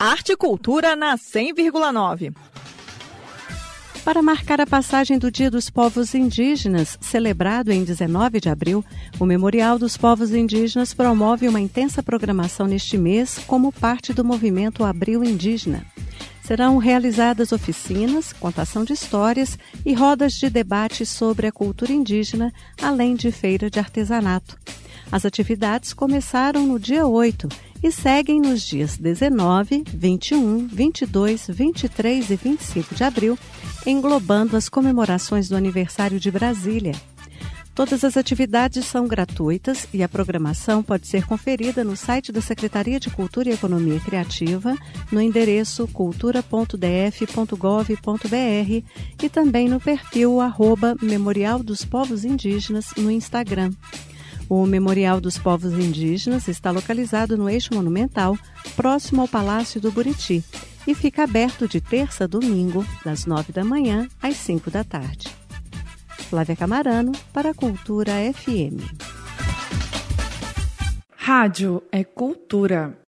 Arte e Cultura na 100,9. Para marcar a passagem do Dia dos Povos Indígenas, celebrado em 19 de abril, o Memorial dos Povos Indígenas promove uma intensa programação neste mês como parte do movimento Abril Indígena. Serão realizadas oficinas, contação de histórias e rodas de debate sobre a cultura indígena, além de feira de artesanato. As atividades começaram no dia 8 e seguem nos dias 19, 21, 22, 23 e 25 de abril, englobando as comemorações do aniversário de Brasília. Todas as atividades são gratuitas e a programação pode ser conferida no site da Secretaria de Cultura e Economia Criativa, no endereço cultura.df.gov.br e também no perfil arroba Memorial dos Povos Indígenas no Instagram. O Memorial dos Povos Indígenas está localizado no eixo monumental, próximo ao Palácio do Buriti, e fica aberto de terça a domingo, das nove da manhã às cinco da tarde. Flávia Camarano, para a Cultura FM. Rádio é cultura.